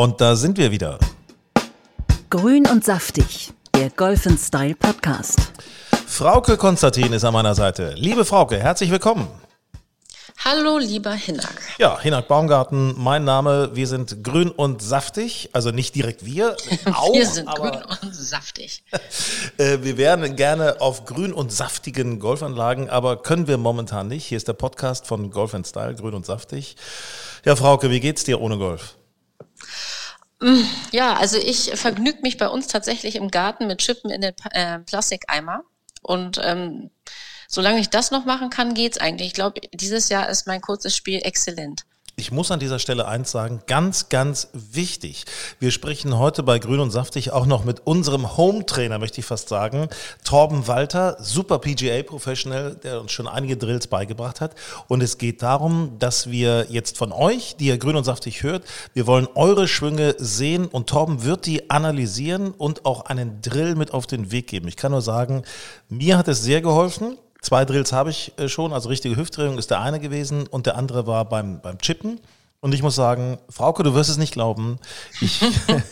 Und da sind wir wieder. Grün und saftig, der Golf Style Podcast. Frauke Konstantin ist an meiner Seite. Liebe Frauke, herzlich willkommen. Hallo, lieber Hinak. Ja, Hinak Baumgarten, mein Name. Wir sind grün und saftig. Also nicht direkt wir. Auch, Wir sind aber, grün und saftig. Äh, wir wären gerne auf grün und saftigen Golfanlagen, aber können wir momentan nicht. Hier ist der Podcast von Golf Style, grün und saftig. Ja, Frauke, wie geht's dir ohne Golf? Ja, also ich vergnüge mich bei uns tatsächlich im Garten mit Chippen in den äh, Plastikeimer. Und ähm, solange ich das noch machen kann, geht's eigentlich. Ich glaube, dieses Jahr ist mein kurzes Spiel exzellent. Ich muss an dieser Stelle eins sagen, ganz, ganz wichtig. Wir sprechen heute bei Grün und Saftig auch noch mit unserem Home-Trainer, möchte ich fast sagen, Torben Walter, super PGA-Professional, der uns schon einige Drills beigebracht hat. Und es geht darum, dass wir jetzt von euch, die ihr Grün und Saftig hört, wir wollen eure Schwünge sehen und Torben wird die analysieren und auch einen Drill mit auf den Weg geben. Ich kann nur sagen, mir hat es sehr geholfen. Zwei Drills habe ich äh, schon, also richtige Hüftdrehung ist der eine gewesen und der andere war beim, beim Chippen. Und ich muss sagen, Frauke, du wirst es nicht glauben. Ich,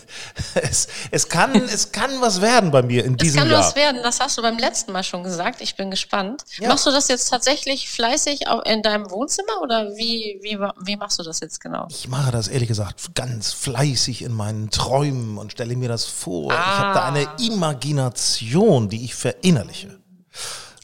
es, es, kann, es kann was werden bei mir in Es diesem kann Jahr. was werden, das hast du beim letzten Mal schon gesagt. Ich bin gespannt. Ja. Machst du das jetzt tatsächlich fleißig auch in deinem Wohnzimmer oder wie, wie, wie machst du das jetzt genau? Ich mache das ehrlich gesagt ganz fleißig in meinen Träumen und stelle mir das vor. Ich habe da Ah. eine Imagination, die ich verinnerliche.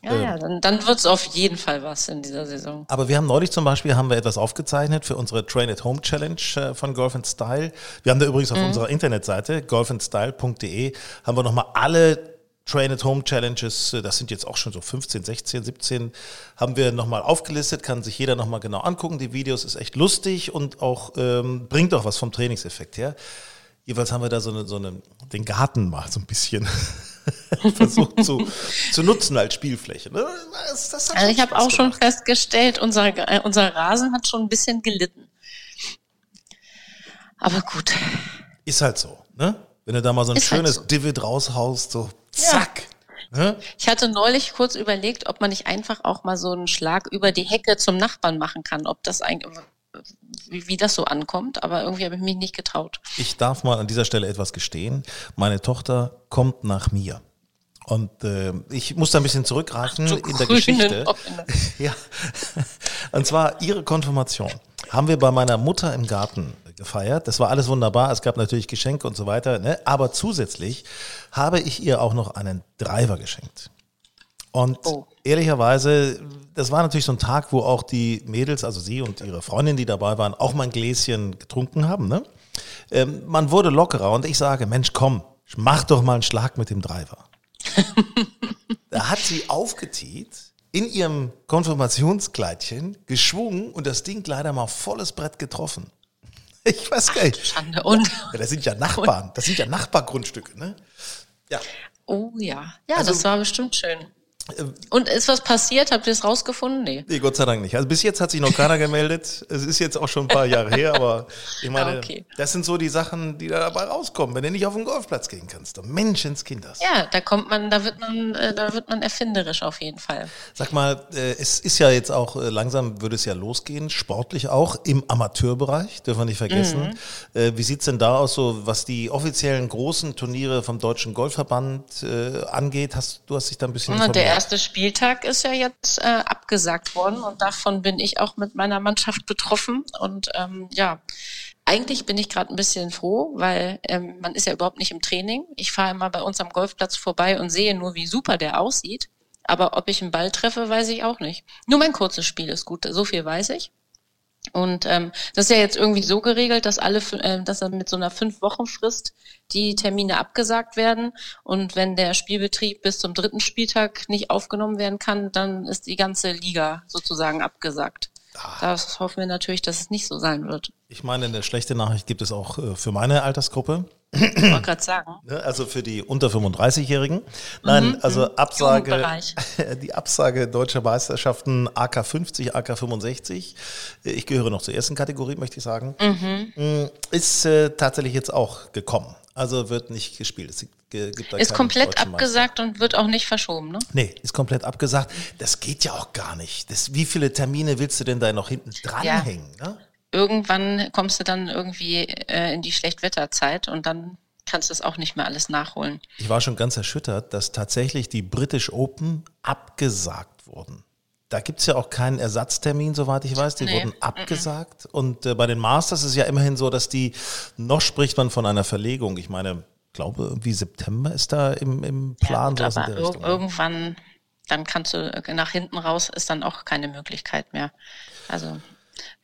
Ja, Ähm. ja, dann, dann wird's auf jeden Fall was in dieser Saison. Aber wir haben neulich zum Beispiel haben wir etwas aufgezeichnet für unsere Train at Home Challenge äh, von Golf and Style. Wir haben da übrigens auf unserer Internetseite golfandstyle.de haben wir nochmal alle Train at Home Challenges, äh, das sind jetzt auch schon so 15, 16, 17, haben wir nochmal aufgelistet, kann sich jeder nochmal genau angucken. Die Videos ist echt lustig und auch ähm, bringt auch was vom Trainingseffekt her. Jeweils haben wir da so, eine, so eine, den Garten mal so ein bisschen versucht zu, zu nutzen als Spielfläche. ne? Das, das Also ich habe auch schon gemacht. festgestellt, unser, äh, unser Rasen hat schon ein bisschen gelitten. Aber gut. Ist halt so, ne? Wenn du da mal so ein Ist halt schönes so. Divid raushaust, so zack. Ne? Ich hatte neulich kurz überlegt, ob man nicht einfach auch mal so einen Schlag über die Hecke zum Nachbarn machen kann, ob das eigentlich, wie, wie das so ankommt, aber irgendwie habe ich mich nicht getraut. Ich darf mal an dieser Stelle etwas gestehen. Meine Tochter kommt nach mir. Und äh, ich muss da ein bisschen zurückgreifen du in der Geschichte. Ja. Und zwar ihre Konfirmation haben wir bei meiner Mutter im Garten gefeiert. Das war alles wunderbar. Es gab natürlich Geschenke und so weiter. Ne? Aber zusätzlich habe ich ihr auch noch einen Driver geschenkt. Und Oh. ehrlicherweise, das war natürlich so ein Tag, wo auch die Mädels, also sie und ihre Freundin, die dabei waren, auch mal ein Gläschen getrunken haben. Ne? Ähm, man wurde lockerer und ich sage, Mensch, komm, mach doch mal einen Schlag mit dem Driver. da hat sie aufgetiet, in ihrem Konfirmationskleidchen geschwungen und das Ding leider mal volles Brett getroffen. Ich weiß gar nicht. Schande. Und, Ja, das sind ja Nachbarn, das sind ja Nachbargrundstücke, ne? Ja. oh ja. Ja, Also- das war bestimmt schön. Und ist was passiert? Habt ihr es rausgefunden? Nee. Nee, Gott sei Dank nicht. Also bis jetzt hat sich noch keiner gemeldet. Es ist jetzt auch schon ein paar Jahre her, aber ich meine, Ah, okay. das sind so die Sachen, die da dabei rauskommen, wenn du nicht auf den Golfplatz gehen kannst. Menschenskinders. Ja, da kommt man, da wird man, äh, da wird man erfinderisch auf jeden Fall. Sag mal, äh, es ist ja jetzt auch äh, langsam, würde es ja losgehen, sportlich auch im Amateurbereich, dürfen wir nicht vergessen. Mhm. Wie sieht's denn da aus, so was die offiziellen großen Turniere vom Deutschen Golfverband angeht? Hast, du hast dich da ein bisschen informiert. Erste Spieltag ist ja jetzt äh, abgesagt worden und davon bin ich auch mit meiner Mannschaft betroffen. Und ähm, ja, eigentlich bin ich gerade ein bisschen froh, weil ähm, man ist ja überhaupt nicht im Training. Ich fahre immer bei uns am Golfplatz vorbei und sehe nur, wie super der aussieht. Aber ob ich einen Ball treffe, weiß ich auch nicht. Nur mein kurzes Spiel ist gut, so viel weiß ich. Und ähm, das ist ja jetzt irgendwie so geregelt, dass alle, äh, dass dann mit so einer fünf Wochen Frist die Termine abgesagt werden. Und wenn der Spielbetrieb bis zum dritten Spieltag nicht aufgenommen werden kann, dann ist die ganze Liga sozusagen abgesagt. Das hoffen wir natürlich, dass es nicht so sein wird. Ich meine, eine schlechte Nachricht gibt es auch äh, für meine Altersgruppe. Ich wollte gerade sagen. Ne, Also für die unter 35-Jährigen. Nein, also Absage, Jugendbereich. die Absage deutscher Meisterschaften AK 50, AK 65. Ich gehöre noch zur ersten Kategorie, möchte ich sagen. Mm, Ist äh, tatsächlich jetzt auch gekommen. Also wird nicht gespielt. Es gibt, da Ist komplett abgesagt und wird auch nicht verschoben, ne? Nee, ist komplett abgesagt. Das geht ja auch gar nicht. Das, wie viele Termine willst du denn da noch hinten dranhängen? Ne? Irgendwann kommst du dann irgendwie äh, in die Schlechtwetterzeit und dann kannst du es auch nicht mehr alles nachholen. Ich war schon ganz erschüttert, dass tatsächlich die British Open abgesagt wurden. Da gibt es ja auch keinen Ersatztermin, soweit ich weiß. Die Nee, wurden abgesagt. Und äh, bei den Masters ist es ja immerhin so, dass die, noch spricht man von einer Verlegung. Ich meine, glaube irgendwie September ist da im, im Plan. Ja, gut, aber ir Richtung. irgendwann, dann kannst du äh, nach hinten raus, ist dann auch keine Möglichkeit mehr. Also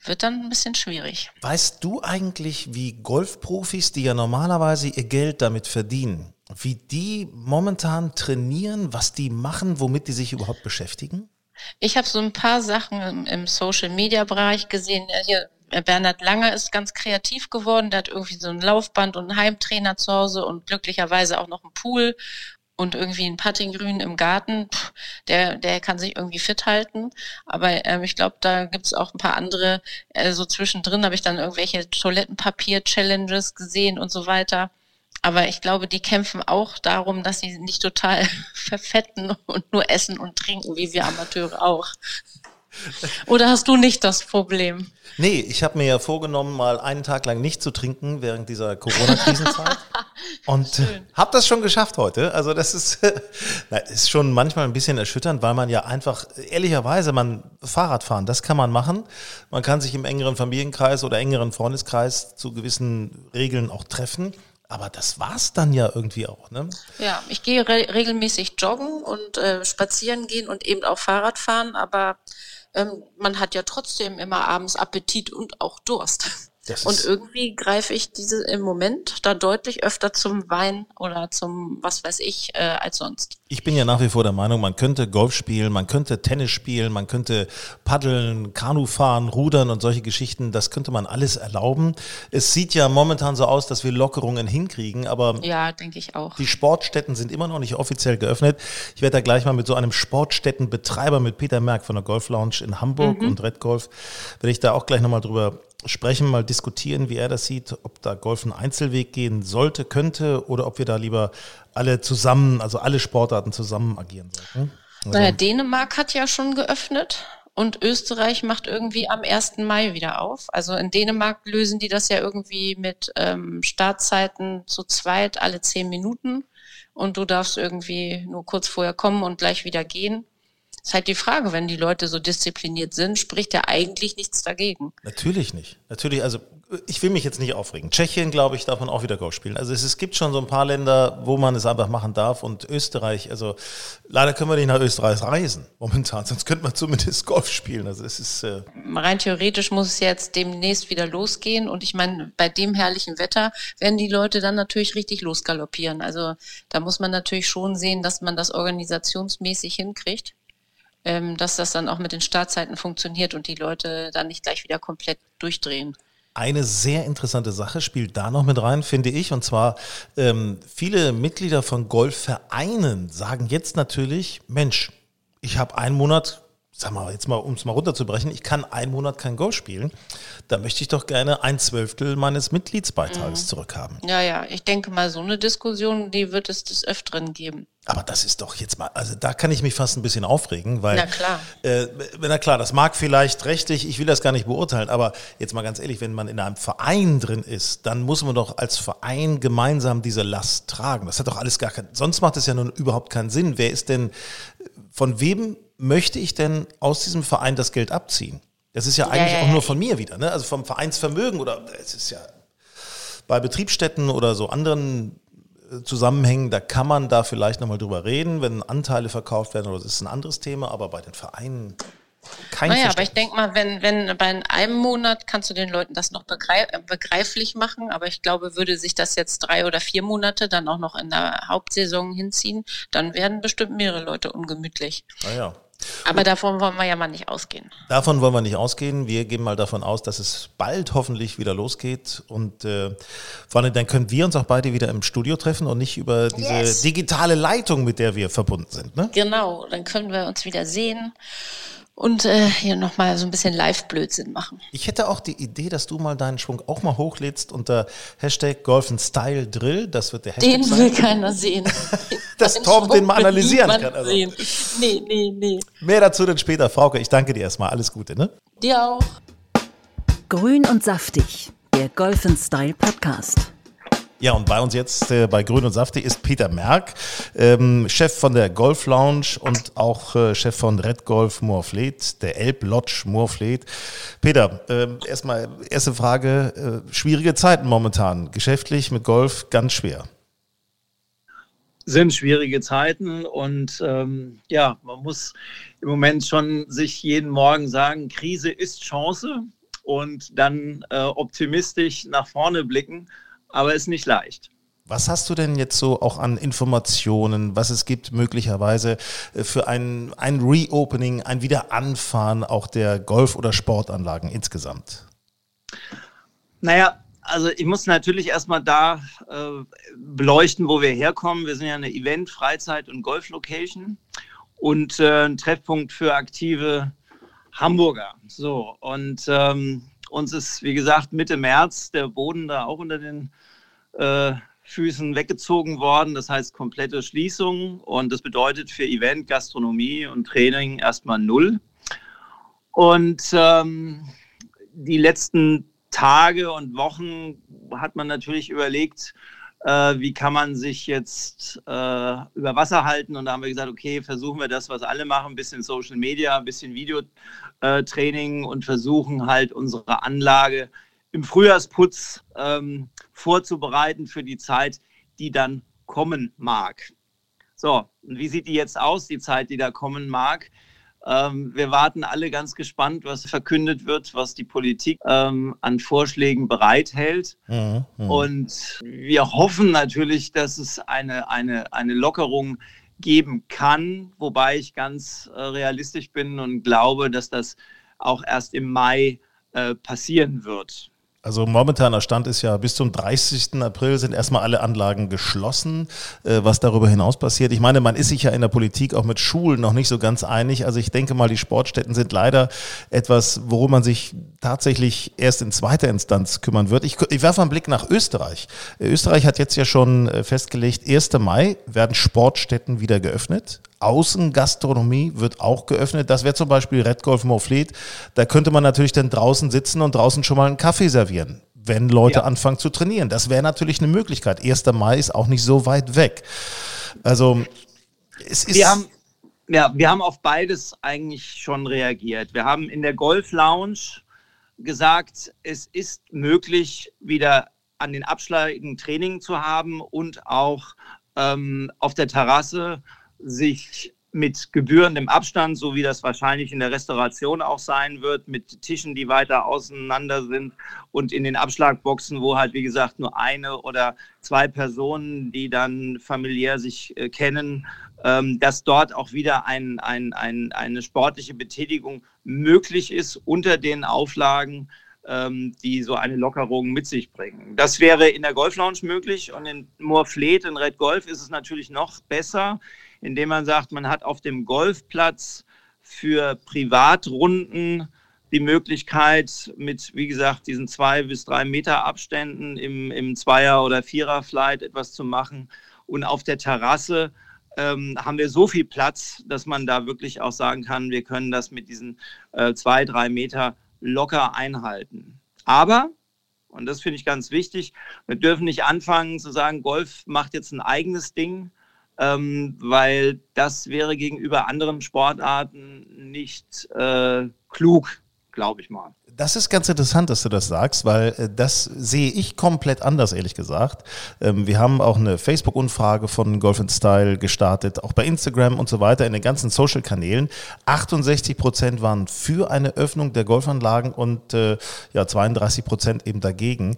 wird dann ein bisschen schwierig. Weißt du eigentlich, wie Golfprofis, die ja normalerweise ihr Geld damit verdienen, wie die momentan trainieren, was die machen, womit die sich überhaupt beschäftigen? Ich habe so ein paar Sachen im, im Social-Media-Bereich gesehen. Äh, Hier, äh, Bernhard Langer ist ganz kreativ geworden. Der hat irgendwie so ein Laufband und einen Heimtrainer zu Hause und glücklicherweise auch noch einen Pool und irgendwie ein Puttinggrün im Garten. Der, der kann sich irgendwie fit halten. Aber ähm, ich glaube, da gibt's auch ein paar andere. Äh, so zwischendrin habe ich dann irgendwelche Toilettenpapier-Challenges gesehen und so weiter. Aber ich glaube, die kämpfen auch darum, dass sie nicht total verfetten und nur essen und trinken, wie wir Amateure auch. Oder hast du nicht das Problem? Nee, ich habe mir ja vorgenommen, mal einen Tag lang nicht zu trinken während dieser Corona-Krisenzeit. Und äh, habe das schon geschafft heute. Also das ist, na, ist schon manchmal ein bisschen erschütternd, weil man ja einfach, ehrlicherweise, man Fahrradfahren, das kann man machen. Man kann sich im engeren Familienkreis oder engeren Freundeskreis zu gewissen Regeln auch treffen. Aber das war's dann ja irgendwie auch, ne? Ja, ich gehe re regelmäßig joggen und äh, spazieren gehen und eben auch Fahrrad fahren, aber ähm, man hat ja trotzdem immer abends Appetit und auch Durst. Das Und irgendwie greife ich diese im Moment da deutlich öfter zum Wein oder zum was weiß ich äh, als sonst. Ich bin ja nach wie vor der Meinung, man könnte Golf spielen, man könnte Tennis spielen, man könnte paddeln, Kanu fahren, rudern und solche Geschichten. Das könnte man alles erlauben. Es sieht ja momentan so aus, dass wir Lockerungen hinkriegen, aber Ja, denke ich auch. die Sportstätten sind immer noch nicht offiziell geöffnet. Ich werde da gleich mal mit so einem Sportstättenbetreiber, mit Peter Merck von der Golf Lounge in Hamburg und Red Golf, werde ich da auch gleich nochmal drüber sprechen, mal diskutieren, wie er das sieht, ob da Golf einen Einzelweg gehen sollte, könnte oder ob wir da lieber alle zusammen, also alle Sportarten zusammen agieren sollten. Also, Naja, Dänemark hat ja schon geöffnet und Österreich macht irgendwie am 1. Mai wieder auf. Also in Dänemark lösen die das ja irgendwie mit ähm, Startzeiten zu zweit alle zehn Minuten und du darfst irgendwie nur kurz vorher kommen und gleich wieder gehen. Ist halt die Frage, wenn die Leute so diszipliniert sind, spricht ja eigentlich nichts dagegen. Natürlich nicht. Natürlich, also ich will mich jetzt nicht aufregen. Tschechien, glaube ich, darf man auch wieder Golf spielen. Also es, es gibt schon so ein paar Länder, wo man es einfach machen darf. Und Österreich, also leider können wir nicht nach Österreich reisen momentan, sonst könnte man zumindest Golf spielen. Also es ist äh, rein theoretisch muss es jetzt demnächst wieder losgehen. Und ich meine, bei dem herrlichen Wetter werden die Leute dann natürlich richtig losgaloppieren. Also da muss man natürlich schon sehen, dass man das organisationsmäßig hinkriegt, ähm, dass das dann auch mit den Startzeiten funktioniert und die Leute dann nicht gleich wieder komplett durchdrehen. Eine sehr interessante Sache spielt da noch mit rein, finde ich. Und zwar, ähm, viele Mitglieder von Golfvereinen sagen jetzt natürlich, Mensch, ich habe einen Monat, sag mal, jetzt mal, um es mal runterzubrechen, ich kann einen Monat kein Golf spielen. Da möchte ich doch gerne ein Zwölftel meines Mitgliedsbeitrags zurückhaben. Ja, ja, ich denke mal, so eine Diskussion, die wird es des Öfteren geben. Aber das ist doch jetzt mal, also da kann ich mich fast ein bisschen aufregen, weil, Na klar. Äh, na klar, das mag vielleicht rechtlich, ich will das gar nicht beurteilen, aber jetzt mal ganz ehrlich, wenn man in einem Verein drin ist, dann muss man doch als Verein gemeinsam diese Last tragen. Das hat doch alles gar keinen, sonst macht es ja nun überhaupt keinen Sinn. Wer ist denn, von wem möchte ich denn aus diesem Verein das Geld abziehen? Das ist ja eigentlich ja, auch ja. nur von mir wieder, ne? Also vom Vereinsvermögen oder es ist ja bei Betriebsstätten oder so anderen äh, Zusammenhängen, da kann man da vielleicht nochmal drüber reden, wenn Anteile verkauft werden, oder das ist ein anderes Thema, aber bei den Vereinen kein Naja, aber ich denke mal, wenn, wenn bei einem Monat kannst du den Leuten das noch äh, begreiflich machen, aber ich glaube, würde sich das jetzt drei oder vier Monate dann auch noch in der Hauptsaison hinziehen, dann werden bestimmt mehrere Leute ungemütlich. Naja. Aber davon wollen wir ja mal nicht ausgehen. Davon wollen wir nicht ausgehen. Wir gehen mal davon aus, dass es bald hoffentlich wieder losgeht. Und äh, vor allem dann können wir uns auch beide wieder im Studio treffen und nicht über diese yes. digitale Leitung, mit der wir verbunden sind. Ne? Genau, dann können wir uns wieder sehen und äh, hier nochmal so ein bisschen Live-Blödsinn machen. Ich hätte auch die Idee, dass du mal deinen Schwung auch mal hochlädst unter Hashtag Golfen Style Drill. Das wird der Hashtag Den sein. will keiner sehen. dass Tom den mal analysieren kann. Also. Sehen. Nee, nee, nee. Mehr dazu dann später. Frauke, ich danke dir erstmal. Alles Gute, ne? Dir auch. Grün und saftig, der Golfen Style Podcast. Ja, und bei uns jetzt äh, bei Grün und Saftig ist Peter Merck, ähm, Chef von der Golf Lounge und auch äh, Chef von Red Golf Moorfleet, der Elb Lodge Moorfleet. Peter, äh, erstmal erste Frage, äh, schwierige Zeiten momentan, geschäftlich mit Golf ganz schwer. Sind schwierige Zeiten und ähm, ja, man muss im Moment schon sich jeden Morgen sagen, Krise ist Chance und dann äh, optimistisch nach vorne blicken aber ist nicht leicht. Was hast du denn jetzt so auch an Informationen, was es gibt möglicherweise äh, für ein, ein Reopening, ein Wiederanfahren auch der Golf- oder Sportanlagen insgesamt? Naja, also ich muss natürlich erstmal da äh, beleuchten, wo wir herkommen. Wir sind ja eine Event-, Freizeit- und Golf-Location und äh, ein Treffpunkt für aktive Hamburger. So, und ähm, uns ist, wie gesagt, Mitte März der Boden da auch unter den äh, Füßen weggezogen worden. Das heißt komplette Schließung. Und das bedeutet für Event, Gastronomie und Training erstmal null. Und ähm, die letzten Tage und Wochen hat man natürlich überlegt, äh, wie kann man sich jetzt äh, über Wasser halten. Und da haben wir gesagt, okay, versuchen wir das, was alle machen, ein bisschen Social Media, ein bisschen Videotraining und versuchen halt unsere Anlage im Frühjahrsputz ähm, vorzubereiten für die Zeit, die dann kommen mag. So, und wie sieht die jetzt aus, die Zeit, die da kommen mag? Ähm, wir warten alle ganz gespannt, was verkündet wird, was die Politik ähm, an Vorschlägen bereithält. Mhm, mh. Und wir hoffen natürlich, dass es eine, eine, eine Lockerung geben kann, wobei ich ganz äh, realistisch bin und glaube, dass das auch erst im Mai äh, passieren wird. Also momentaner Stand ist ja, bis zum 30. April sind erstmal alle Anlagen geschlossen. Äh, was darüber hinaus passiert, ich meine, man ist sich ja in der Politik auch mit Schulen noch nicht so ganz einig. Also ich denke mal, die Sportstätten sind leider etwas, worum man sich tatsächlich erst in zweiter Instanz kümmern wird. Ich, ich werfe einen Blick nach Österreich. Österreich hat jetzt ja schon äh, festgelegt, 1. Mai werden Sportstätten wieder geöffnet. Außengastronomie wird auch geöffnet. Das wäre zum Beispiel Red Golf Moorfleet. Da könnte man natürlich dann draußen sitzen und draußen schon mal einen Kaffee servieren, wenn Leute ja. anfangen zu trainieren. Das wäre natürlich eine Möglichkeit. 1. Mai ist auch nicht so weit weg. Also es ist. Wir haben, ja, wir haben auf beides eigentlich schon reagiert. Wir haben in der Golf Lounge gesagt, es ist möglich, wieder an den Abschlägen Training zu haben und auch ähm, auf der Terrasse sich mit gebührendem Abstand, so wie das wahrscheinlich in der Restauration auch sein wird, mit Tischen, die weiter auseinander sind und in den Abschlagboxen, wo halt, wie gesagt, nur eine oder zwei Personen, die dann familiär sich äh, kennen, ähm, dass dort auch wieder ein, ein, ein, eine sportliche Betätigung möglich ist unter den Auflagen, ähm, die so eine Lockerung mit sich bringen. Das wäre in der Golf Lounge möglich und in Moorfleet, in Red Golf, ist es natürlich noch besser indem man sagt, man hat auf dem Golfplatz für Privatrunden die Möglichkeit, mit, wie gesagt, diesen zwei bis drei Meter Abständen im, im Zweier- oder Vierer-Flight etwas zu machen. Und auf der Terrasse ähm, haben wir so viel Platz, dass man da wirklich auch sagen kann, wir können das mit diesen äh, zwei, drei Meter locker einhalten. Aber, und das finde ich ganz wichtig, wir dürfen nicht anfangen zu sagen, Golf macht jetzt ein eigenes Ding, ähm, weil das wäre gegenüber anderen Sportarten nicht äh, klug, glaube ich mal. Das ist ganz interessant, dass du das sagst, weil äh, das sehe ich komplett anders, ehrlich gesagt. Ähm, wir haben auch eine Facebook-Umfrage von Golf Style gestartet, auch bei Instagram und so weiter, in den ganzen Social-Kanälen. 68 Prozent waren für eine Öffnung der Golfanlagen und äh, ja, 32 Prozent eben dagegen.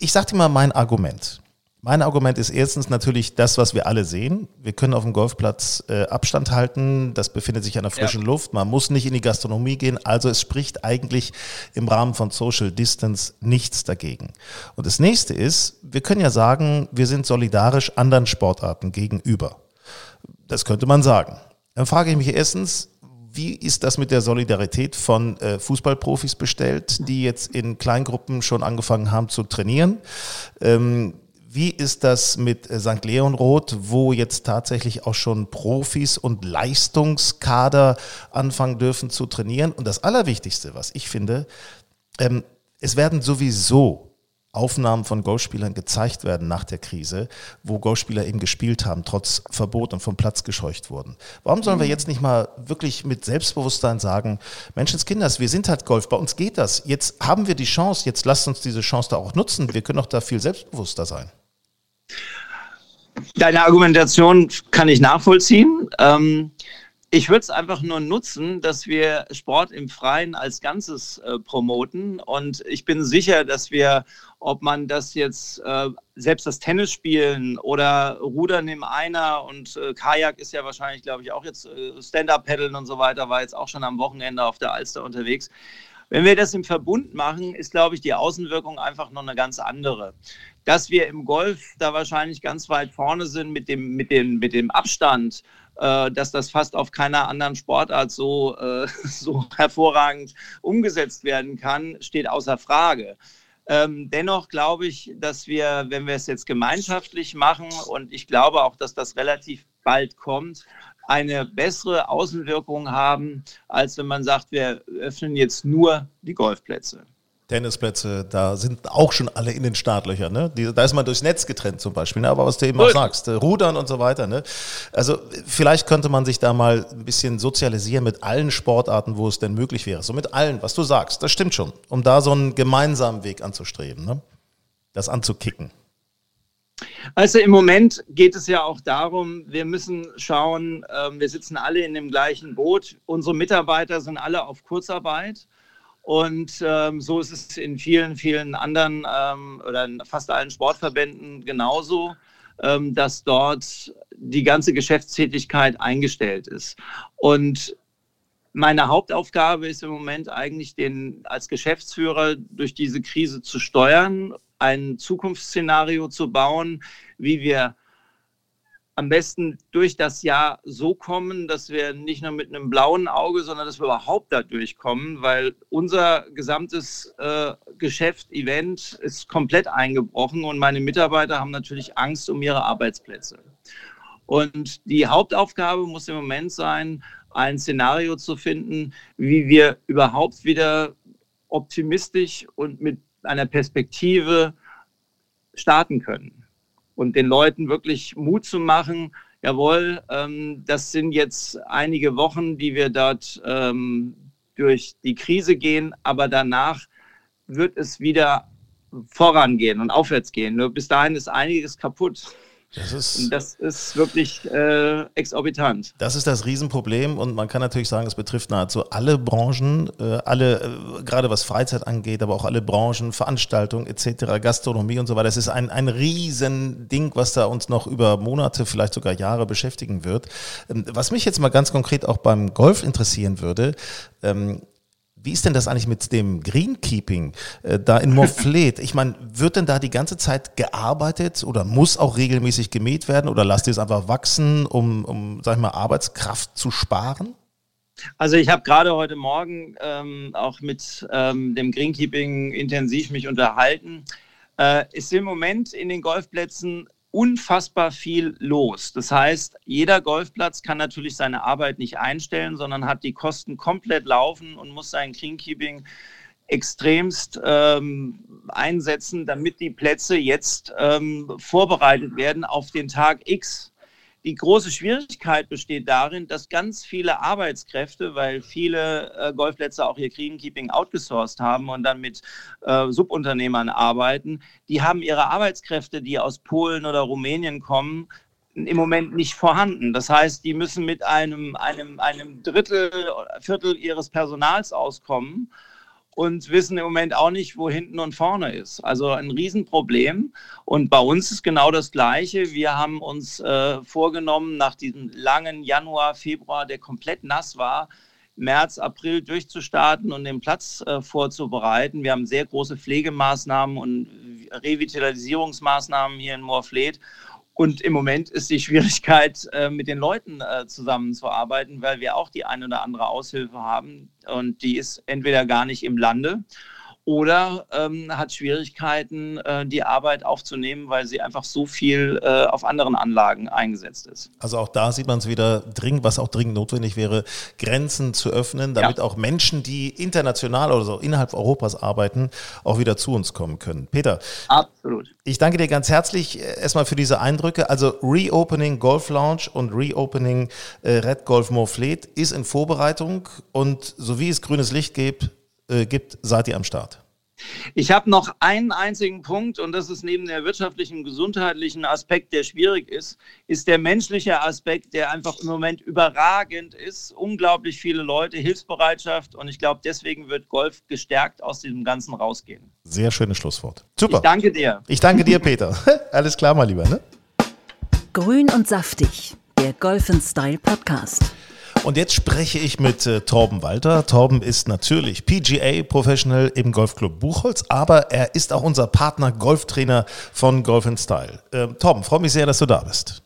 Ich sage dir mal mein Argument. Mein Argument ist erstens natürlich das, was wir alle sehen. Wir können auf dem Golfplatz äh, Abstand halten, das befindet sich an der frischen ja. Luft, man muss nicht in die Gastronomie gehen, also es spricht eigentlich im Rahmen von Social Distance nichts dagegen. Und das nächste ist, wir können ja sagen, wir sind solidarisch anderen Sportarten gegenüber. Das könnte man sagen. Dann frage ich mich erstens, wie ist das mit der Solidarität von äh, Fußballprofis bestellt, die jetzt in Kleingruppen schon angefangen haben zu trainieren? Ähm, wie ist das mit äh, St. Leonroth, wo jetzt tatsächlich auch schon Profis und Leistungskader anfangen dürfen zu trainieren? Und das Allerwichtigste, was ich finde, ähm, es werden sowieso Aufnahmen von Golfspielern gezeigt werden nach der Krise, wo Golfspieler eben gespielt haben, trotz Verbot und vom Platz gescheucht wurden. Warum sollen wir mhm. jetzt nicht mal wirklich mit Selbstbewusstsein sagen, Menschenskinders, wir sind halt Golf, bei uns geht das. Jetzt haben wir die Chance, jetzt lasst uns diese Chance da auch nutzen. Wir können doch da viel selbstbewusster sein. Deine Argumentation kann ich nachvollziehen. Ähm, ich würde es einfach nur nutzen, dass wir Sport im Freien als Ganzes äh, promoten. Und ich bin sicher, dass wir, ob man das jetzt äh, selbst das Tennis spielen oder Rudern im Einer und äh, Kajak ist ja wahrscheinlich, glaube ich, auch jetzt äh, Stand-Up-Paddeln und so weiter, war jetzt auch schon am Wochenende auf der Alster unterwegs. Wenn wir das im Verbund machen, ist, glaube ich, die Außenwirkung einfach noch eine ganz andere. Dass wir im Golf da wahrscheinlich ganz weit vorne sind mit dem, mit dem, mit dem Abstand dass das fast auf keiner anderen Sportart so, äh, so hervorragend umgesetzt werden kann, steht außer Frage. Ähm, dennoch glaube ich, dass wir, wenn wir es jetzt gemeinschaftlich machen, und ich glaube auch, dass das relativ bald kommt, eine bessere Außenwirkung haben, als wenn man sagt, wir öffnen jetzt nur die Golfplätze. Tennisplätze, da sind auch schon alle in den Startlöchern. Ne? Die, da ist man durchs Netz getrennt zum Beispiel. Ne? Aber was du eben auch sagst, äh, Rudern und so weiter. Ne? Also vielleicht könnte man sich da mal ein bisschen sozialisieren mit allen Sportarten, wo es denn möglich wäre. So mit allen, was du sagst, das stimmt schon. Um da so einen gemeinsamen Weg anzustreben, ne? das anzukicken. Also im Moment geht es ja auch darum, wir müssen schauen, äh, wir sitzen alle in dem gleichen Boot. Unsere Mitarbeiter sind alle auf Kurzarbeit. Und ähm, so ist es in vielen, vielen anderen ähm, oder in fast allen Sportverbänden genauso, ähm, dass dort die ganze Geschäftstätigkeit eingestellt ist. Und meine Hauptaufgabe ist im Moment eigentlich, den als Geschäftsführer durch diese Krise zu steuern, ein Zukunftsszenario zu bauen, wie wir am besten durch das Jahr so kommen, dass wir nicht nur mit einem blauen Auge, sondern dass wir überhaupt da durchkommen, weil unser gesamtes äh, Geschäft, Event ist komplett eingebrochen und meine Mitarbeiter haben natürlich Angst um ihre Arbeitsplätze. Und die Hauptaufgabe muss im Moment sein, ein Szenario zu finden, wie wir überhaupt wieder optimistisch und mit einer Perspektive starten können und den Leuten wirklich Mut zu machen, jawohl, ähm, das sind jetzt einige Wochen, die wir dort ähm, durch die Krise gehen, aber danach wird es wieder vorangehen und aufwärts gehen. Nur bis dahin ist einiges kaputt. Das ist, das ist wirklich äh, exorbitant. Das ist das Riesenproblem und man kann natürlich sagen, es betrifft nahezu alle Branchen, äh, alle, äh, gerade was Freizeit angeht, aber auch alle Branchen, Veranstaltungen etc., Gastronomie und so weiter. Es ist ein, ein Riesending, was da uns noch über Monate, vielleicht sogar Jahre beschäftigen wird. Ähm, was mich jetzt mal ganz konkret auch beim Golf interessieren würde, ähm, wie ist denn das eigentlich mit dem Greenkeeping äh, da in Montflet? Ich meine, wird denn da die ganze Zeit gearbeitet oder muss auch regelmäßig gemäht werden oder lasst ihr es einfach wachsen, um, um sag ich mal, Arbeitskraft zu sparen? Also ich habe gerade heute Morgen ähm, auch mit ähm, dem Greenkeeping intensiv mich unterhalten. Äh, ist im Moment in den Golfplätzen unfassbar viel los. Das heißt, jeder Golfplatz kann natürlich seine Arbeit nicht einstellen, sondern hat die Kosten komplett laufen und muss sein Greenkeeping extremst ähm, einsetzen, damit die Plätze jetzt ähm, vorbereitet werden auf den Tag X. Die große Schwierigkeit besteht darin, dass ganz viele Arbeitskräfte, weil viele äh, Golfplätze auch ihr Greenkeeping outgesourced haben und dann mit äh, Subunternehmern arbeiten, die haben ihre Arbeitskräfte, die aus Polen oder Rumänien kommen, im Moment nicht vorhanden. Das heißt, die müssen mit einem, einem, einem Drittel, Viertel ihres Personals auskommen. Und wissen im Moment auch nicht, wo hinten und vorne ist. Also ein Riesenproblem. Und bei uns ist genau das Gleiche. Wir haben uns äh, vorgenommen, nach diesem langen Januar, Februar, der komplett nass war, März, April durchzustarten und den Platz äh, vorzubereiten. Wir haben sehr große Pflegemaßnahmen und Revitalisierungsmaßnahmen hier in Moorfleet. Und im Moment ist die Schwierigkeit, äh, mit den Leuten äh, zusammenzuarbeiten, weil wir auch die eine oder andere Aushilfe haben. Und die ist entweder gar nicht im Lande oder ähm, hat Schwierigkeiten, äh, die Arbeit aufzunehmen, weil sie einfach so viel äh, auf anderen Anlagen eingesetzt ist. Also auch da sieht man es wieder dringend, was auch dringend notwendig wäre, Grenzen zu öffnen, damit ja. auch Menschen, die international oder so innerhalb Europas arbeiten, auch wieder zu uns kommen können. Peter. Absolut. Ich danke dir ganz herzlich äh, erstmal für diese Eindrücke. Also Reopening Golf Lounge und Reopening äh, Red Golf Morfleet ist in Vorbereitung und so wie es grünes Licht gibt, äh, gibt, seid ihr am Start? Ich habe noch einen einzigen Punkt und das ist neben der wirtschaftlichen, gesundheitlichen Aspekt, der schwierig ist, ist der menschliche Aspekt, der einfach im Moment überragend ist. Unglaublich viele Leute, Hilfsbereitschaft und ich glaube, deswegen wird Golf gestärkt aus diesem Ganzen rausgehen. Sehr schönes Schlusswort. Super. Ich danke dir. Ich danke dir, Peter. Alles klar, mal lieber. Ne? Grün und saftig, der Golf Style Podcast. Und jetzt spreche ich mit äh, Torben Walter. Torben ist natürlich PGA Professional im Golfclub Buchholz, aber er ist auch unser Partner Golftrainer von Golf Style. Ähm, Torben, freue mich sehr, dass du da bist.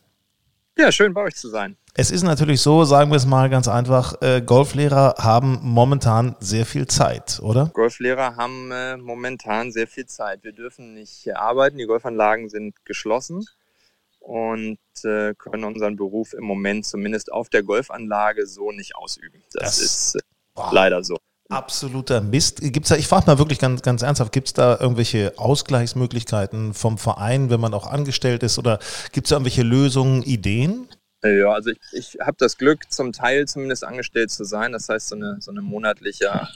Ja, schön bei euch zu sein. Es ist natürlich so, sagen wir es mal ganz einfach, äh, Golflehrer haben momentan sehr viel Zeit, oder? Golflehrer haben äh, momentan sehr viel Zeit. Wir dürfen nicht arbeiten, die Golfanlagen sind geschlossen und äh, können unseren Beruf im Moment zumindest auf der Golfanlage so nicht ausüben. Das, das ist äh, leider so. Absoluter Mist. Gibt's da, ich frage mal wirklich ganz, ganz ernsthaft, gibt es da irgendwelche Ausgleichsmöglichkeiten vom Verein, wenn man auch angestellt ist, oder gibt es da irgendwelche Lösungen, Ideen? Ja, also ich, ich habe das Glück, zum Teil zumindest angestellt zu sein. Das heißt, so eine, so eine monatliche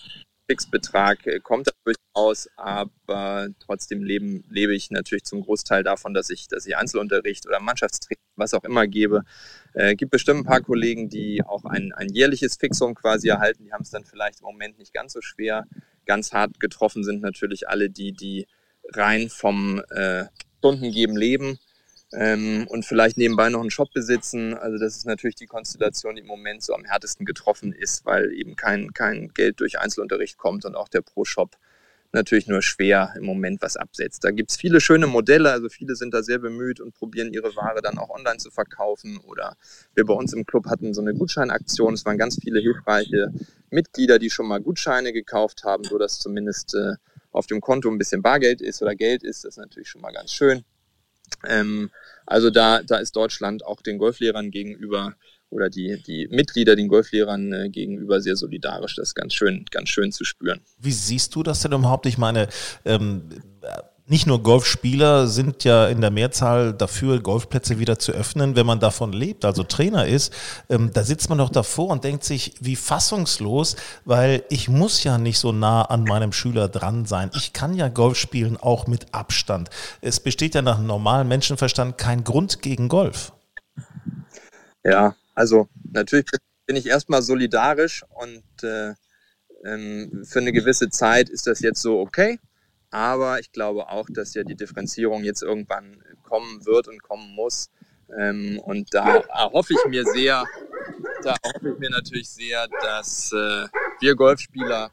Fixbetrag äh, kommt da durchaus, aber trotzdem leben, lebe ich natürlich zum Großteil davon, dass ich, dass ich Einzelunterricht oder Mannschaftstraining, was auch immer gebe. Äh, gibt bestimmt ein paar Kollegen, die auch ein, ein jährliches Fixum quasi erhalten. Die haben es dann vielleicht im Moment nicht ganz so schwer. Ganz hart getroffen sind natürlich alle die, die rein vom äh, Stundengeben leben ähm, und vielleicht nebenbei noch einen Shop besitzen. Also das ist natürlich die Konstellation, die im Moment so am härtesten getroffen ist, weil eben kein, kein Geld durch Einzelunterricht kommt und auch der Pro-Shop natürlich nur schwer im Moment was absetzt. Da gibt es viele schöne Modelle, also viele sind da sehr bemüht und probieren ihre Ware dann auch online zu verkaufen. Oder wir bei uns im Club hatten so eine Gutscheinaktion. Es waren ganz viele hilfreiche Mitglieder, die schon mal Gutscheine gekauft haben, sodass zumindest äh, auf dem Konto ein bisschen Bargeld ist oder Geld ist. Das ist natürlich schon mal ganz schön. Ähm, also da, da ist Deutschland auch den Golflehrern gegenüber oder die, die Mitglieder den Golflehrern äh, gegenüber sehr solidarisch. Das ist ganz schön, ganz schön zu spüren. Wie siehst du das denn überhaupt? Ich meine, ähm, nicht nur Golfspieler sind ja in der Mehrzahl dafür, Golfplätze wieder zu öffnen, wenn man davon lebt, also Trainer ist. Ähm, da sitzt man doch davor und denkt sich, wie fassungslos, weil ich muss ja nicht so nah an meinem Schüler dran sein. Ich kann ja Golf spielen, auch mit Abstand. Es besteht ja nach normalem Menschenverstand kein Grund gegen Golf. Ja, also natürlich bin ich erstmal solidarisch und äh, ähm, für eine gewisse Zeit ist das jetzt so okay. Aber ich glaube auch, dass ja die Differenzierung jetzt irgendwann kommen wird und kommen muss. Ähm, und da hoffe ich mir sehr, da hoffe ich mir natürlich sehr, dass äh, wir Golfspieler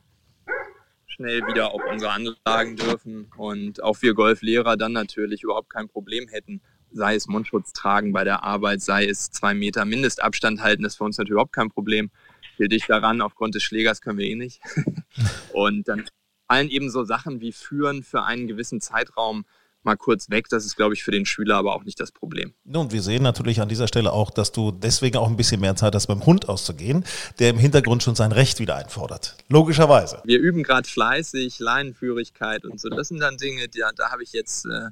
schnell wieder auf unsere Anlagen dürfen und auch wir Golflehrer dann natürlich überhaupt kein Problem hätten, sei es Mundschutz tragen bei der Arbeit, sei es zwei Meter Mindestabstand halten, das ist für uns natürlich überhaupt kein Problem. Viel dich daran, aufgrund des Schlägers können wir eh nicht. Und dann fallen eben so Sachen wie Führen für einen gewissen Zeitraum mal kurz weg. Das ist, glaube ich, für den Schüler aber auch nicht das Problem. Nun, wir sehen natürlich an dieser Stelle auch, dass du deswegen auch ein bisschen mehr Zeit hast, beim Hund auszugehen, der im Hintergrund schon sein Recht wieder einfordert. Logischerweise. Wir üben gerade fleißig, Leinenführigkeit und so. Das sind dann Dinge, die, da habe ich jetzt äh,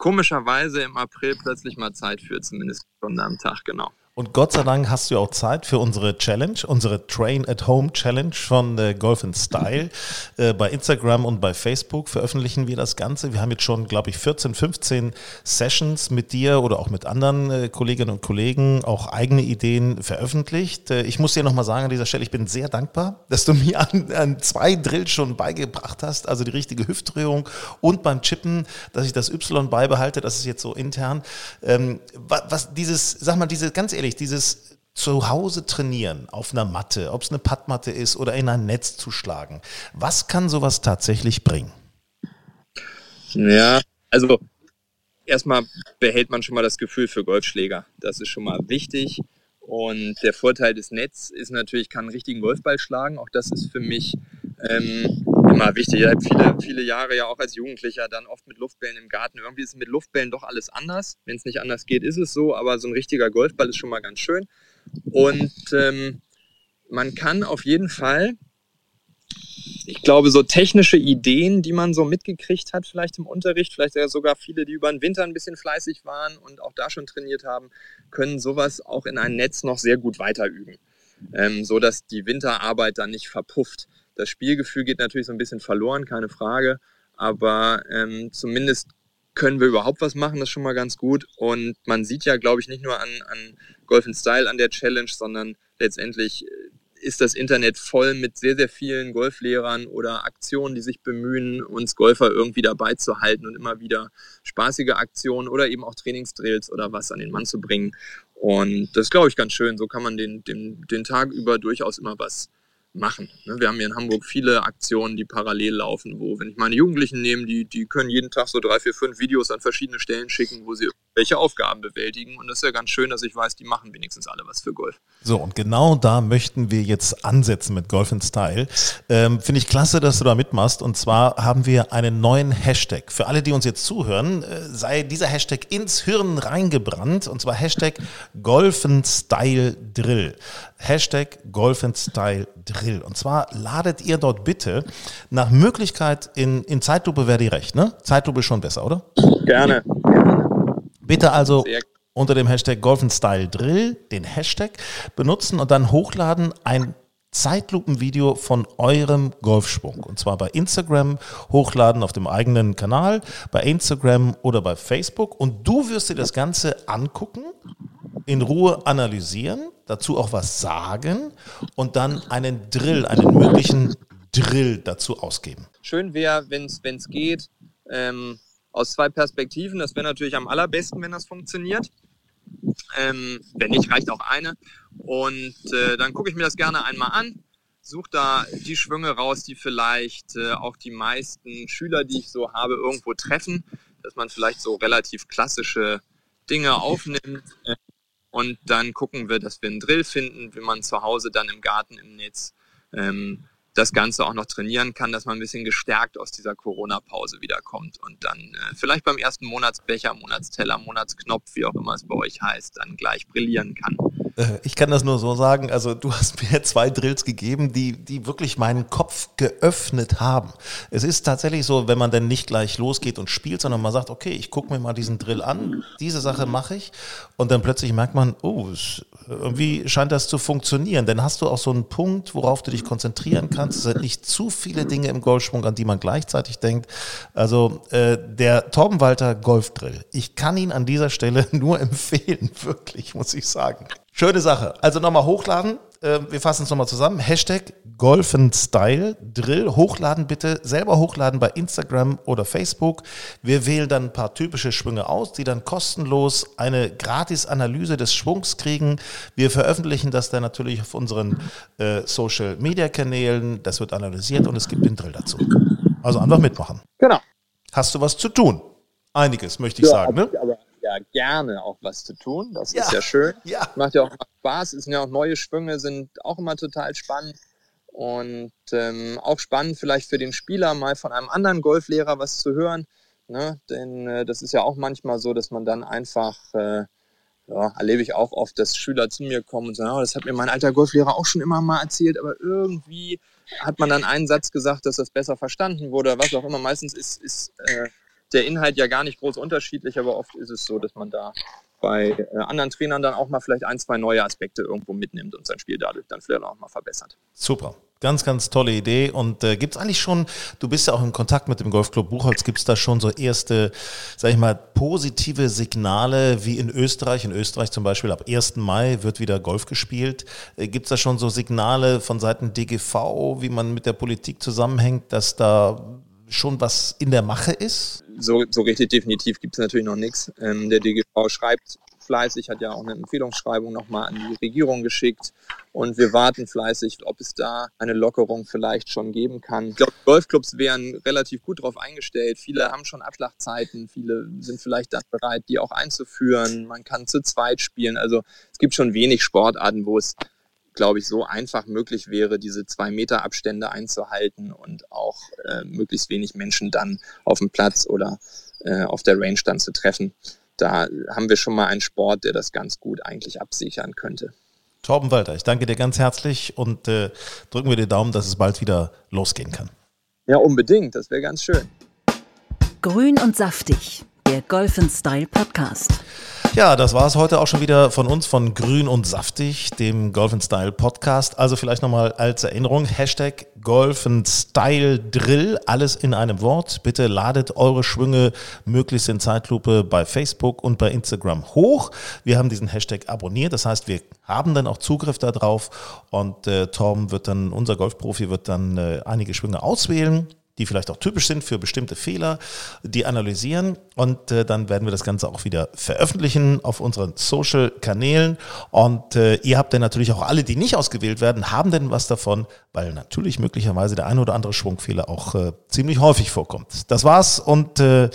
komischerweise im April plötzlich mal Zeit für, zumindest Stunde am Tag, genau. Und Gott sei Dank hast du auch Zeit für unsere Challenge, unsere Train at Home Challenge von äh, Golf in Style. Äh, bei Instagram und bei Facebook veröffentlichen wir das Ganze. Wir haben jetzt schon, glaube ich, 14, 15 Sessions mit dir oder auch mit anderen äh, Kolleginnen und Kollegen, auch eigene Ideen veröffentlicht. Äh, ich muss dir nochmal sagen an dieser Stelle, ich bin sehr dankbar, dass du mir an, an zwei Drills schon beigebracht hast, also die richtige Hüftdrehung und beim Chippen, dass ich das Y beibehalte, das ist jetzt so intern. Ähm, was, was dieses, sag mal, diese, ganz ehrlich, dieses zu Hause trainieren auf einer Matte, ob es eine Pattmatte ist oder in ein Netz zu schlagen. Was kann sowas tatsächlich bringen? Ja, also erstmal behält man schon mal das Gefühl für Golfschläger. Das ist schon mal wichtig. Und der Vorteil des Netz ist natürlich, ich kann einen richtigen Golfball schlagen. Auch das ist für mich ähm, immer wichtig. Ich habe viele, viele Jahre ja auch als Jugendlicher dann oft mit Luftbällen im Garten. Irgendwie ist mit Luftbällen doch alles anders. Wenn es nicht anders geht, ist es so. Aber so ein richtiger Golfball ist schon mal ganz schön. Und ähm, man kann auf jeden Fall, ich glaube, so technische Ideen, die man so mitgekriegt hat, vielleicht im Unterricht, vielleicht sogar viele, die über den Winter ein bisschen fleißig waren und auch da schon trainiert haben, können sowas auch in ein Netz noch sehr gut weiterüben. Ähm, so dass die Winterarbeit dann nicht verpufft. Das Spielgefühl geht natürlich so ein bisschen verloren, keine Frage. Aber ähm, zumindest können wir überhaupt was machen, das ist schon mal ganz gut. Und man sieht ja, glaube ich, nicht nur an, an Golf in Style an der Challenge, sondern letztendlich äh, ist das Internet voll mit sehr, sehr vielen Golflehrern oder Aktionen, die sich bemühen, uns Golfer irgendwie dabei zu halten und immer wieder spaßige Aktionen oder eben auch Trainingsdrills oder was an den Mann zu bringen. Und das glaube ich ganz schön. So kann man den, den, den Tag über durchaus immer was machen. Ne, wir haben hier in Hamburg viele Aktionen, die parallel laufen, wo, wenn ich meine Jugendlichen nehme, die, die können jeden Tag so drei, vier, fünf Videos an verschiedene Stellen schicken, wo sie welche Aufgaben bewältigen. Und das ist ja ganz schön, dass ich weiß, die machen wenigstens alle was für Golf. So, und genau da möchten wir jetzt ansetzen mit Golf in Style. Ähm, Finde ich klasse, dass du da mitmachst. Und zwar haben wir einen neuen Hashtag. Für alle, die uns jetzt zuhören, äh, sei dieser Hashtag ins Hirn reingebrannt. Und zwar Hashtag Golf Style Drill. Hashtag Golf Style Drill. Und zwar ladet ihr dort bitte nach Möglichkeit in, in Zeitlupe wäre die recht, ne? Zeitlupe ist schon besser, oder? Gerne. Bitte also unter dem Hashtag Golfenstyle Drill den Hashtag benutzen und dann hochladen ein Zeitlupenvideo von eurem Golfschwung. Und zwar bei Instagram hochladen auf dem eigenen Kanal, bei Instagram oder bei Facebook. Und du wirst dir das Ganze angucken, in Ruhe analysieren, dazu auch was sagen und dann einen Drill, einen möglichen Drill dazu ausgeben. Schön wäre, wenn es geht, ähm, aus zwei Perspektiven. Das wäre natürlich am allerbesten, wenn das funktioniert. Ähm, wenn nicht, reicht auch eine. Und äh, dann gucke ich mir das gerne einmal an, suche da die Schwünge raus, die vielleicht äh, auch die meisten Schüler, die ich so habe, irgendwo treffen, dass man vielleicht so relativ klassische Dinge aufnimmt. Äh, und dann gucken wir, dass wir einen Drill finden, wie man zu Hause dann im Garten im Netz ähm, das Ganze auch noch trainieren kann, dass man ein bisschen gestärkt aus dieser Corona-Pause wiederkommt und dann äh, vielleicht beim ersten Monatsbecher, Monatsteller, Monatsknopf, wie auch immer es bei euch heißt, dann gleich brillieren kann. Äh, ich kann das nur so sagen, also du hast mir zwei Drills gegeben, die, die wirklich meinen Kopf geöffnet haben. Es ist tatsächlich so, wenn man dann nicht gleich losgeht und spielt, sondern man sagt, okay, ich gucke mir mal diesen Drill an, diese Sache mache ich und dann plötzlich merkt man, oh, irgendwie scheint das zu funktionieren. Dann hast du auch so einen Punkt, worauf du dich konzentrieren kannst. Es sind nicht zu viele Dinge im Golfschwung, an die man gleichzeitig denkt. Also äh, der Torben Walter Golfdrill. Ich kann ihn an dieser Stelle nur empfehlen, wirklich, muss ich sagen. Schöne Sache. Also nochmal hochladen. Äh, wir fassen es nochmal zusammen. Hashtag Golfenstyle Drill. Hochladen bitte. Selber hochladen bei Instagram oder Facebook. Wir wählen dann ein paar typische Schwünge aus, die dann kostenlos eine Gratis-Analyse des Schwungs kriegen. Wir veröffentlichen das dann natürlich auf unseren äh, Social-Media-Kanälen. Das wird analysiert und es gibt den Drill dazu. Also einfach mitmachen. Genau. Hast du was zu tun? Einiges, möchte ich ja, sagen. Ne? Aber ja gerne auch was zu tun. Das ja. ist ja schön. Ja. Macht ja auch Spaß. Es sind ja auch neue Schwünge, sind auch immer total spannend. Und ähm, auch spannend vielleicht für den Spieler mal von einem anderen Golflehrer was zu hören. Ne? Denn äh, das ist ja auch manchmal so, dass man dann einfach, äh, ja, erlebe ich auch oft, dass Schüler zu mir kommen und sagen, oh, das hat mir mein alter Golflehrer auch schon immer mal erzählt, aber irgendwie hat man dann einen Satz gesagt, dass das besser verstanden wurde, was auch immer. Meistens ist, ist äh, der Inhalt ja gar nicht groß unterschiedlich, aber oft ist es so, dass man da bei äh, anderen Trainern dann auch mal vielleicht ein, zwei neue Aspekte irgendwo mitnimmt und sein Spiel dadurch dann vielleicht auch mal verbessert. Super. Ganz, ganz tolle Idee. Und äh, gibt es eigentlich schon, du bist ja auch in Kontakt mit dem Golfclub Buchholz, gibt es da schon so erste, sag ich mal, positive Signale wie in Österreich? In Österreich zum Beispiel ab 1. Mai wird wieder Golf gespielt. Äh, gibt es da schon so Signale von Seiten DGV, wie man mit der Politik zusammenhängt, dass da schon was in der Mache ist? So, so richtig definitiv gibt es natürlich noch nichts. Ähm, der DGV schreibt fleißig, hat ja auch eine Empfehlungsschreibung nochmal an die Regierung geschickt. Und wir warten fleißig, ob es da eine Lockerung vielleicht schon geben kann. Ich glaube, Golfclubs wären relativ gut darauf eingestellt. Viele haben schon Abschlagzeiten, viele sind vielleicht dann bereit, die auch einzuführen. Man kann zu zweit spielen. Also es gibt schon wenig Sportarten, wo es glaube ich, so einfach möglich wäre, diese zwei Meter Abstände einzuhalten und auch äh, möglichst wenig Menschen dann auf dem Platz oder äh, auf der Range dann zu treffen da haben wir schon mal einen Sport, der das ganz gut eigentlich absichern könnte. Torben Walter, ich danke dir ganz herzlich und äh, drücken wir die Daumen, dass es bald wieder losgehen kann. Ja, unbedingt, das wäre ganz schön. Grün und saftig, der Golf Style Podcast. Ja, das war es heute auch schon wieder von uns, von Grün und Saftig, dem Golf Style Podcast. Also vielleicht nochmal als Erinnerung, Hashtag Golf Style Drill, alles in einem Wort. Bitte ladet eure Schwünge möglichst in Zeitlupe bei Facebook und bei Instagram hoch. Wir haben diesen Hashtag abonniert, das heißt, wir haben dann auch Zugriff darauf und äh, Tom wird dann, unser Golfprofi wird dann äh, einige Schwünge auswählen die vielleicht auch typisch sind für bestimmte Fehler, die analysieren und äh, dann werden wir das Ganze auch wieder veröffentlichen auf unseren Social-Kanälen und äh, ihr habt dann natürlich auch alle, die nicht ausgewählt werden, haben denn was davon, weil natürlich möglicherweise der eine oder andere Schwungfehler auch äh, ziemlich häufig vorkommt. Das war's und äh,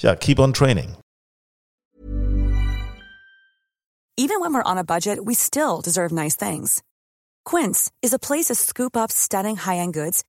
ja, keep on training. Even when we're on a budget, we still deserve nice things. Quince is a place to scoop up stunning high-end goods